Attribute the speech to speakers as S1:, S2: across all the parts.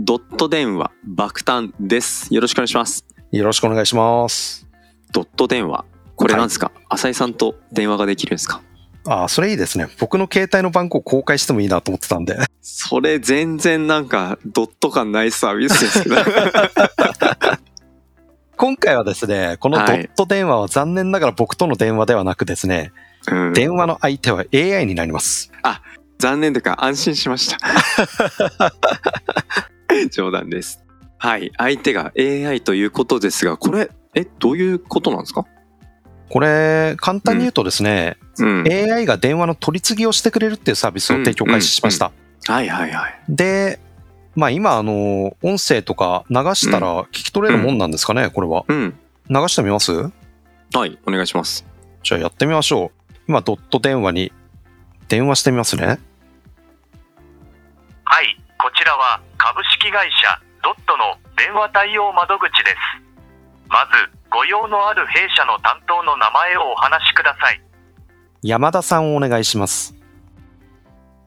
S1: ドット電話爆誕です。よろしくお願いします。
S2: よろしくお願いします。
S1: ドット電話。これなんですか、浅井さんと電話ができるんですか？
S2: ああ、それいいですね。僕の携帯の番号公開してもいいなと思ってたんで。
S1: それ全然なんか、ドット感ないサービスですけど。
S2: 今回はですね、このドット電話は残念ながら僕との電話ではなくですね、
S1: うん、
S2: 電話の相手は AI になります。
S1: 残念というか安心しました。冗談です。はい。相手が AI ということですが、これ、え、どういうことなんですか？
S2: これ、簡単に言うとですね、
S1: うん。
S2: AI が電話の取り次ぎをしてくれるっていうサービスを提供開始しました。
S1: はいはいはい。
S2: で、まあ今、あの、音声とか流したら聞き取れるもんなんですかね、これは。
S1: うん。
S2: 流してみます？
S1: はい。お願いします。
S2: じゃあやってみましょう。今、ドット電話に電話してみますね。
S3: はい、こちらは株式会社ドットの電話対応窓口です。まず、ご用のある弊社の担当の名前をお話しください。
S2: 山田さんをお願いします。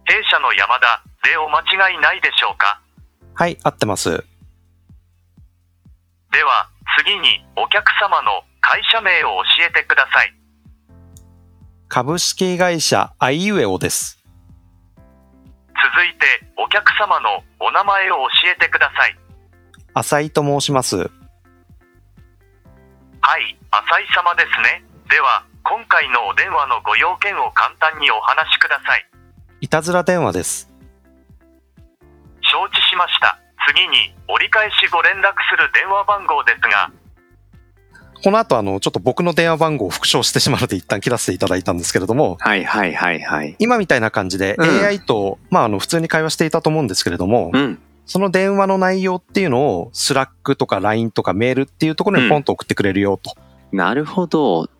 S3: 弊社の山田でお間違いないでしょうか？
S2: はい、合ってます。
S3: では、次にお客様の会社名を教えてください。
S2: 株式会社アイウェオです。
S3: 続いて、お客様のお名前を教えてください。
S2: 浅井と申します。
S3: はい、浅井様ですね。では、今回のお電話のご用件を簡単にお話しください。
S2: いたずら電話です。
S3: 承知しました。次に折り返しご連絡する電話番号ですが、
S2: この後、あの、ちょっと僕の電話番号を復唱してしまうので一旦切らせていただいたんですけれども、
S1: はいはいはいはい。
S2: 今みたいな感じで
S1: うん
S2: AI と、まあ、あの、普通に会話していたと思うんですけれども、
S1: うん。
S2: その電話の内容っていうのを、 Slack とか LINE とかメールっていうところにポンと送ってくれるよと。
S1: なるほど。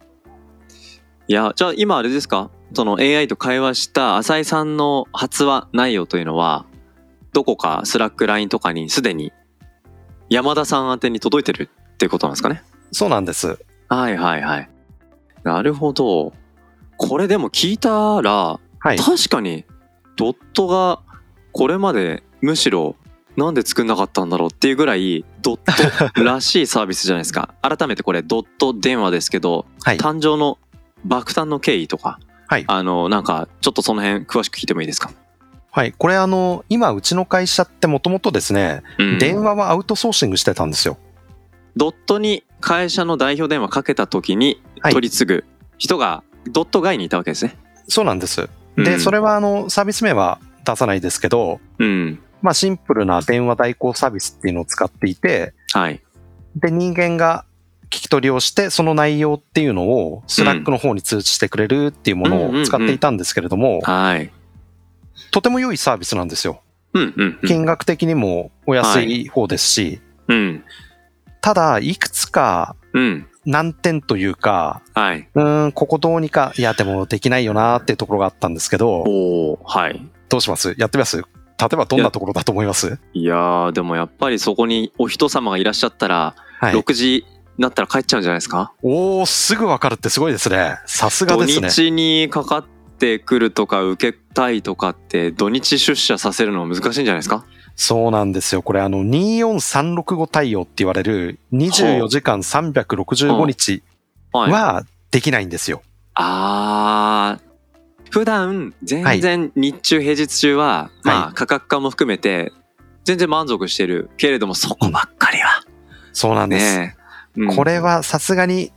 S1: いや、じゃあ今あれですか？その AI と会話した浅井さんの発話内容というのは、どこか Slack LINE とかにすでに山田さん宛てに届いてるってことなんですかね？
S2: そうなんです。
S1: はいはいはい。なるほど。これでも聞いたら、
S2: はい。
S1: 確かにドットがこれまでむしろなんで作んなかったんだろうっていうぐらいドットらしいサービスじゃないですか。改めてこれどっとでんわですけど、
S2: はい。
S1: 誕生の爆誕の経緯とか、
S2: はい
S1: あの、なんかちょっとその辺詳しく聞いてもいいですか、
S2: はい。これあの、今、うちの会社ってもともとですね、
S1: うん
S2: 電話はアウトソーシングしてたんですよ。
S1: ドットに会社の代表電話かけた時に
S2: はい
S1: 取り次ぐ人がドット外にいたわけですね。
S2: そうなんです。で、
S1: うん
S2: それはあの、サービス名は出さないですけど、
S1: うん。
S2: まあシンプルな電話代行サービスっていうのを使っていて、
S1: はい。
S2: で、人間が聞き取りをして、その内容っていうのを Slack の方に通知してくれるっていうものを使っていたんですけれども、
S1: はい。
S2: とても良いサービスなんですよ。
S1: うんうんうん。
S2: 金額的にもお安い方ですし、
S1: うん。
S2: ただ、いくつか
S1: うん。
S2: 難点というか、
S1: はい。
S2: うーん、ここどうにか、いや、でもできないよなっていうところがあったんですけど、
S1: おおはい。
S2: どうします？やってみます？例えばどんなところだと思います？
S1: いやー、でもやっぱりそこにお人様がいらっしゃったら、
S2: はい。
S1: 6時になったら帰っちゃうんじゃないですか？
S2: おー、すぐわかるってすごいですね。さすが
S1: 土
S2: ですね。
S1: 日にかかってくるとか受けたいとかって土日出社させるの難しいんじゃないですか？
S2: そうなんですよ。これあの、24365対応って言われる24時間365日
S1: は
S2: できないんですよ。
S1: あー、普段全然日中平日中は、ま
S2: は
S1: あ価格化も含めて全然満足してるけれどもそこばっかりは
S2: そうなんです。
S1: ねえ、うん
S2: これはさすがに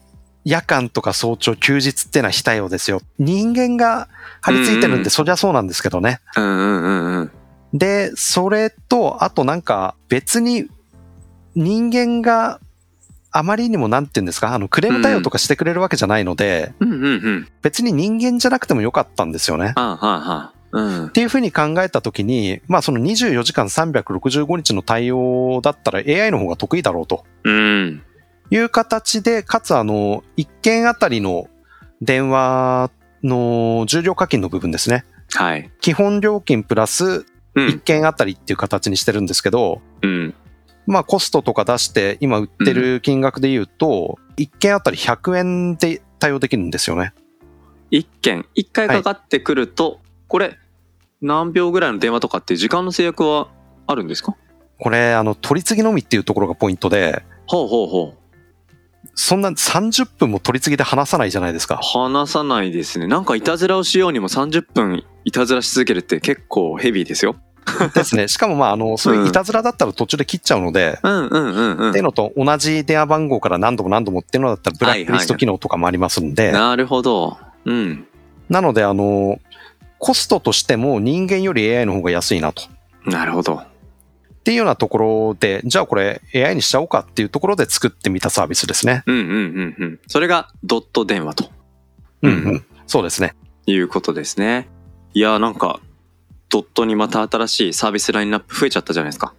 S2: 夜間とか早朝休日ってのは非対応ですよ。人間が張り付いてるんで、
S1: うんうん
S2: そりゃそうなんですけどね。
S1: うんうんうんうん。
S2: で、それと、あとなんか別に人間があまりにもなんて言うんですか、あのクレーム対応とかしてくれるわけじゃないので、
S1: うんうんうん。
S2: 別に人間じゃなくてもよかったんですよね。
S1: はあはあはあ。うん
S2: っ。ていうふうに考えたときに、まあその24時間365日の対応だったら AI の方が得意だろうと
S1: うん。
S2: いう形で、かつあの、1件あたりの電話の重量課金の部分ですね。
S1: はい。
S2: 基本料金プラス
S1: う
S2: 1
S1: ん。
S2: 件あたりっていう形にしてるんですけど、
S1: うん。
S2: まあコストとか出して今売ってる金額で言うと、1件あたり100円で対応できるんですよね。
S1: 一件、一回かかってくると、これ、何秒ぐらいの電話とかって時間の制約はあるんですか？
S2: これ、あの、取り次ぎのみっていうところがポイントで、
S1: ほうほうほう。
S2: そんな30分も取り次ぎで話さないじゃないですか。
S1: 話さないですね。なんかいたずらをしようにも30分いたずらし続けるって結構ヘビーですよ。
S2: ですね。しかもまあ、あの、そういういたずらだったら途中で切っちゃうので、
S1: うんうんうんうん
S2: っていう。のと同じ電話番号から何度も何度もっていうのだったらブラックリスト機能とかもありますんで、
S1: なるほど。うん。
S2: なのであの、コストとしても人間より AI の方が安いなと。
S1: なるほど。
S2: っていうようなところで、じゃあこれ AI にしちゃおうかっていうところで作ってみたサービスですね。
S1: うんうんうんうん。それがドット電話と
S2: うんうん。そうですね。
S1: いうことですね。いやーなんか、ドットにまた新しいサービスラインナップ増えちゃったじゃないですか。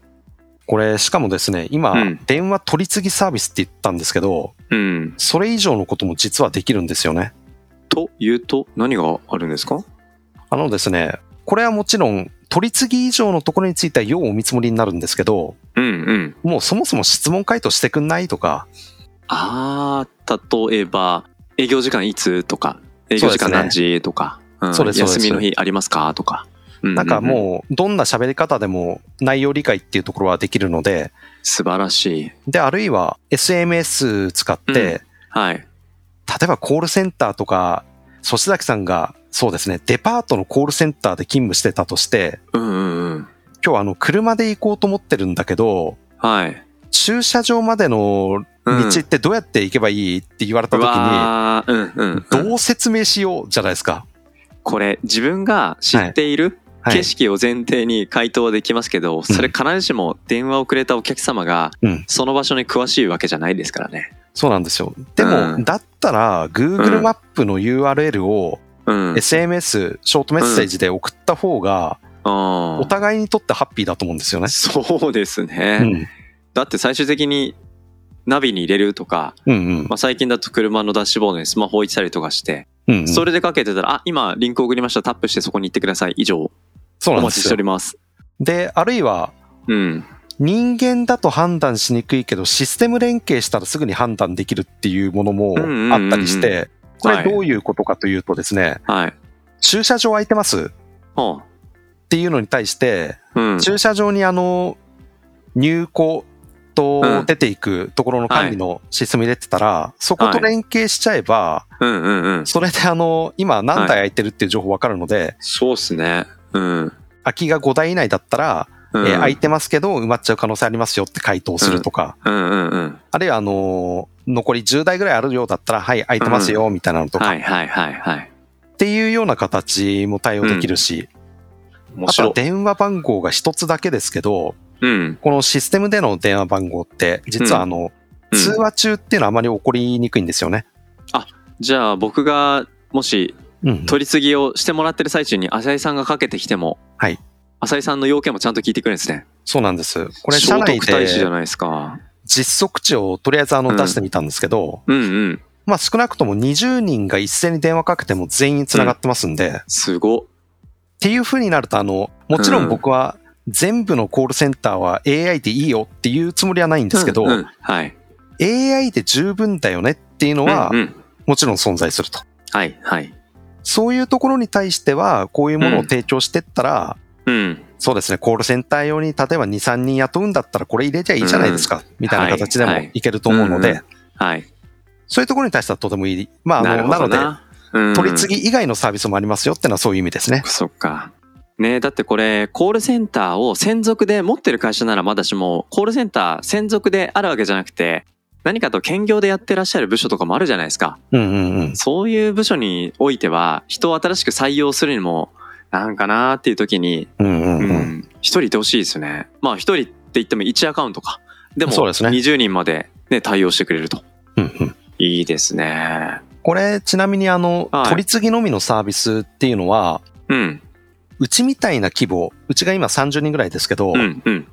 S2: これ、しかもですね、今、
S1: うん
S2: 電話取り次ぎサービスって言ったんですけど、
S1: うん。
S2: それ以上のことも実はできるんですよね。
S1: というと、何があるんですか？
S2: あのですね、これはもちろん、取り次ぎ以上のところについては要お見積もりになるんですけど、
S1: うんうん。
S2: もうそもそも質問回答してくんないとか、
S1: あー、例えば、営業時間いつとか、営業時間何時とか、うん
S2: そうですそうです
S1: 休みの日ありますかとか。な
S2: なんかもう、どんな喋り方でも内容理解っていうところはできるので、
S1: 素晴らしい。
S2: で、あるいは SMS 使って、
S1: はい。
S2: 例えばコールセンターとか、粗志崎さんが、そうですね、デパートのコールセンターで勤務してたとして、
S1: うんうんうん。
S2: 今日あの、車で行こうと思ってるんだけど、
S1: はい。
S2: 駐車場までの道ってどうやって行けばいいって言われた時に。どう説明しようじゃないですか。
S1: これ、自分が知っている
S2: はい
S1: 景色を前提に回答はできますけど、それ必ずしも電話をくれたお客様が
S2: うん、
S1: その場所に詳しいわけじゃないですからね。
S2: そうなんですよ。でも、
S1: うん
S2: だったら、Google マップの URL を
S1: うん。
S2: SMS、ショートメッセージで送った方が、
S1: あ
S2: お互いにとってハッピーだと思うんですよね。
S1: そうですね。
S2: うん。
S1: だって最終的にナビに入れるとか、
S2: うんうん
S1: まあ、最近だと車のダッシュボードにスマホ置いてたりとかして、
S2: うんうん。
S1: それでかけてたら、あ、今リンク送りました。タップしてそこに行ってください。以上、
S2: そうなんですよ
S1: お待ちしており。ます。
S2: で、あるいは、
S1: うん。
S2: 人間だと判断しにくいけど、システム連携したらすぐに判断できるっていうものも
S1: うんうんうんうん
S2: あったりして、こ
S1: はい
S2: れどういうことかというとですね、
S1: はい。
S2: 駐車場空いてます？っ
S1: ほ
S2: ていうのに対して、
S1: う。うん。
S2: 駐車場にあの、入庫と出ていくところの管理のシステム入れてたら、そこと連携しちゃえば、
S1: うんうんうん。
S2: それであの、今何台空いてるっていう情報わかるので、
S1: そうっすね。うん。
S2: 空きが5台以内だったら、
S1: うん
S2: えー空いてますけど埋まっちゃう可能性ありますよって回答するとか、
S1: うんうんうん。
S2: あるいはあのー残り10台ぐらいあるようだったら、はい、空いてますよ、みたいなのとか、
S1: はいはいはいはい。
S2: っていうような形も対応できるし、
S1: 面
S2: あとは。電話番号が一つだけですけど、
S1: うん。
S2: このシステムでの電話番号って、実はあの、
S1: うん
S2: 通話中っていうのはあまり起こりにくいんですよね。
S1: じゃあ僕がもし
S2: うん。
S1: 取り次ぎをしてもらってる最中に浅井さんがかけてきても、
S2: はい。
S1: 浅井さんの要件もちゃんと聞いてくれるんですね。
S2: そうなんです。これ、社
S1: 聖
S2: 内
S1: 徳太子じゃ
S2: で
S1: ないですか。
S2: 実測値をとりあえずあの
S1: うん
S2: 出してみたんですけど、
S1: うんうん。
S2: まあ少なくとも20人が一斉に電話かけても全員繋がってますんで、っ
S1: すご。
S2: ていう風になるとあの、もちろん僕は全部のコールセンターは AI でいいよっていうつもりはないんですけど、
S1: うんうんはい。
S2: AI で十分だよねっていうのは
S1: うんうん
S2: もちろん存在すると。
S1: はいはい。
S2: そういうところに対しては、こういうものを提供してったら、
S1: うん。
S2: そうですね、コールセンター用に例えば2、3人雇うんだったらこれ入れちゃいいじゃないですか、みたいな形でも
S1: はい
S2: いけると思うので、
S1: うんはい。
S2: そういうところに対してはとてもいい。まあ、
S1: な
S2: なので。
S1: うん
S2: 取り次ぎ以外のサービスもありますよってのはそういう意味ですね。
S1: そっか。ねだってこれ、コールセンターを専属で持ってる会社ならまだしも、コールセンター専属であるわけじゃなくて、何かと兼業でやってらっしゃる部署とかもあるじゃないですか。
S2: うんうんうん。
S1: そういう部署においては、人を新しく採用するにも、なんかなーっていう時に、一人いてほしいですよね。まあ一人って言っても1アカウントか。でも、
S2: そうですね
S1: 20人までね、対応してくれると。
S2: うんうん
S1: いいですね。
S2: これ、ちなみにあの、
S1: はい
S2: 取り次ぎのみのサービスっていうのは、
S1: うん。
S2: うちみたいな規模、うちが今30人ぐらいですけど、
S1: うん、うん。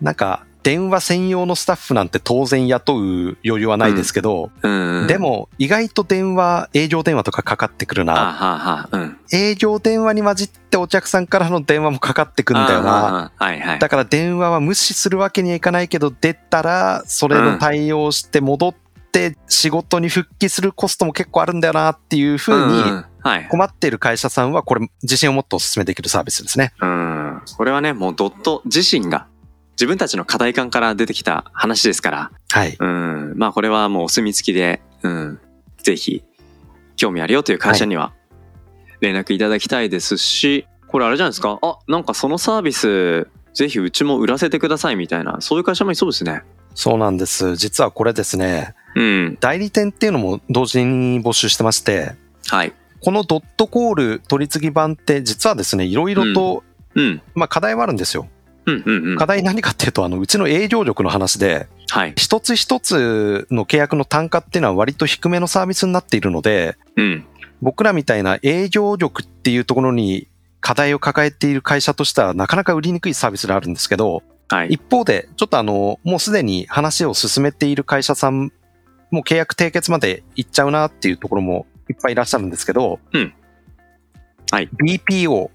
S2: なんか、電話専用のスタッフなんて当然雇う余裕はないですけど、
S1: うん。
S2: で、も意外と電話、営業電話とかかかってくる
S1: あ
S2: な。
S1: うん。
S2: 営業電話に混じってお客さんからの電話もかかってくるんだよな。
S1: はいはい。
S2: だから電話は無視するわけにはいかないけど、出たら、それの対応して戻って仕事に復帰するコストも結構あるんだよなっていうふうに
S1: んんはい。
S2: 困っている会社さんはこれ自信を持ってお勧めできるサービスですね。
S1: うん。これはね、もうドット自身が自分たちの課題感から出てきた話ですから、
S2: はい。
S1: うん。まあこれはもうお墨付きで、うん。ぜひ、興味あるよという会社には連絡いただきたいですし、これあれじゃないですか？あ、なんかそのサービス、ぜひうちも売らせてくださいみたいな、そういう会社もいそうですね。
S2: そうなんです。実はこれですね、
S1: うん。
S2: 代理店っていうのも同時に募集してまして、
S1: はい。
S2: このドットコール取り次ぎ版って実はですね、いろいろと、
S1: うん。
S2: まあ課題はあるんですよ。
S1: うんうんうん。
S2: 課題何かっていうと、あの、うちの営業力の話で、
S1: はい。
S2: 一つ一つの契約の単価っていうのは割と低めのサービスになっているので、
S1: うん。
S2: 僕らみたいな営業力っていうところに課題を抱えている会社としてはなかなか売りにくいサービスであるんですけど、
S1: はい。
S2: 一方で、ちょっとあの、もうすでに話を進めている会社さん、もう契約締結まで行っちゃうなっていうところもいっぱいいらっしゃるんですけど、
S1: うんはい。
S2: BPO。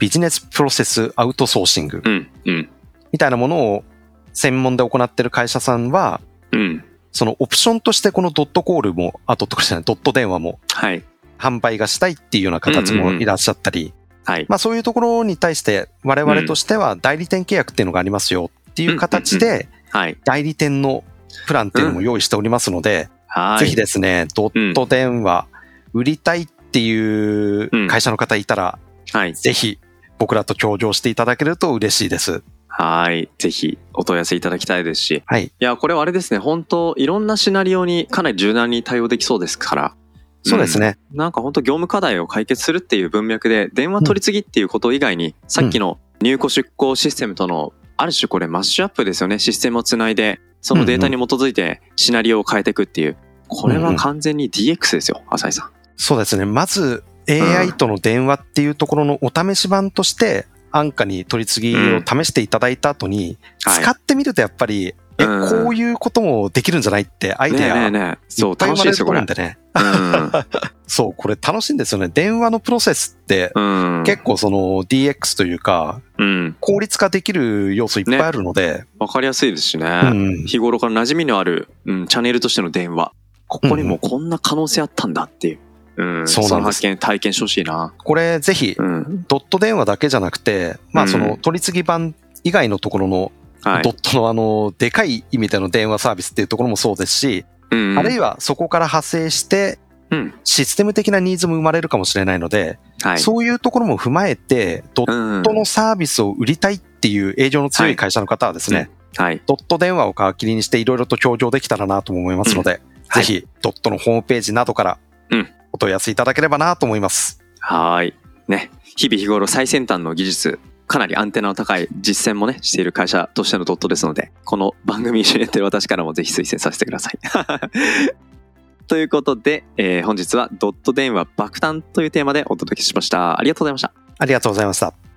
S1: はい。
S2: ビジネスプロセスアウトソーシング
S1: うん。うん。
S2: みたいなものを専門で行っている会社さんは、
S1: うん。
S2: そのオプションとしてこのドットコールも、あ、ドットコールじゃない、ドット電話も
S1: はい。
S2: 販売がしたいっていうような形もいらっしゃったり、
S1: はい。
S2: まあそういうところに対して我々としては代理店契約っていうのがありますよっていう形で
S1: はい。
S2: 代理店のプランっていうのも用意しておりますので、
S1: はい。
S2: ぜひですね、ドット電話売りたいっていう会社の方いたら、
S1: はい。
S2: ぜひ僕らと協業していただけると嬉しいです。
S1: はい。ぜひお問い合わせいただきたいですし。
S2: はい。
S1: いや、これはあれですね。本当いろんなシナリオにかなり柔軟に対応できそうですから。
S2: そうですね。
S1: なんか本当業務課題を解決するっていう文脈で、電話取り次ぎっていうこと以外に、さっきの入庫出庫システムとの、ある種これマッシュアップですよね。システムをつないで、そのデータに基づいてシナリオを変えていくっていう。これは完全に DX ですよ、浅井さん。
S2: そうですね。まず AI との電話っていうところのお試し版として、安価に取り次ぎを試していただいた後に、
S1: はい
S2: 使ってみるとやっぱり、え、
S1: うん
S2: こういうこともできるんじゃないってアイデア、
S1: ねえね
S2: っぱい生まれると
S1: 楽しいですよ、これ。
S2: 思うんでね。
S1: う ん
S2: そう、これ楽しいんですよね。電話のプロセスって、
S1: うん。
S2: 結構その DX というか、
S1: うん。
S2: 効率化できる要素いっぱいあるので、
S1: わかりやすいですしね。
S2: うん
S1: 日頃から馴染みのある、うん、チャンネルとしての電話。ここにもこんな可能性あったんだっていう。うん。
S2: そうなんです
S1: の発見、体験してほしいな。
S2: これぜひ、
S1: うん。
S2: ドット電話だけじゃなくて、まあその
S1: うん
S2: 取り次ぎ版以外のところの
S1: はい
S2: ド。ットのあの、でかい意味での電話サービスっていうところもそうですし、
S1: うん。
S2: あるいはそこから派生して、
S1: うん。
S2: システム的なニーズも生まれるかもしれないので、
S1: はい。
S2: そういうところも踏まえて、ドッ
S1: うん。
S2: トのサービスを売りたいっていう営業の強い会社の方はですね、
S1: はい。
S2: ドット電話を皮切りにしていろいろと協業できたらなとも思いますので、
S1: はい
S2: ぜひドットのホームページなどから問い合わせいただければなと思います。
S1: はい。ね。日々日頃最先端の技術、かなりアンテナの高い実践もね、している会社としてのドットですので、この番組一緒にやってる私からもぜひ推薦させてください。ということで、えー本日はドット電話爆誕というテーマでお届けしました。ありがとうございました。
S2: ありがとうございました。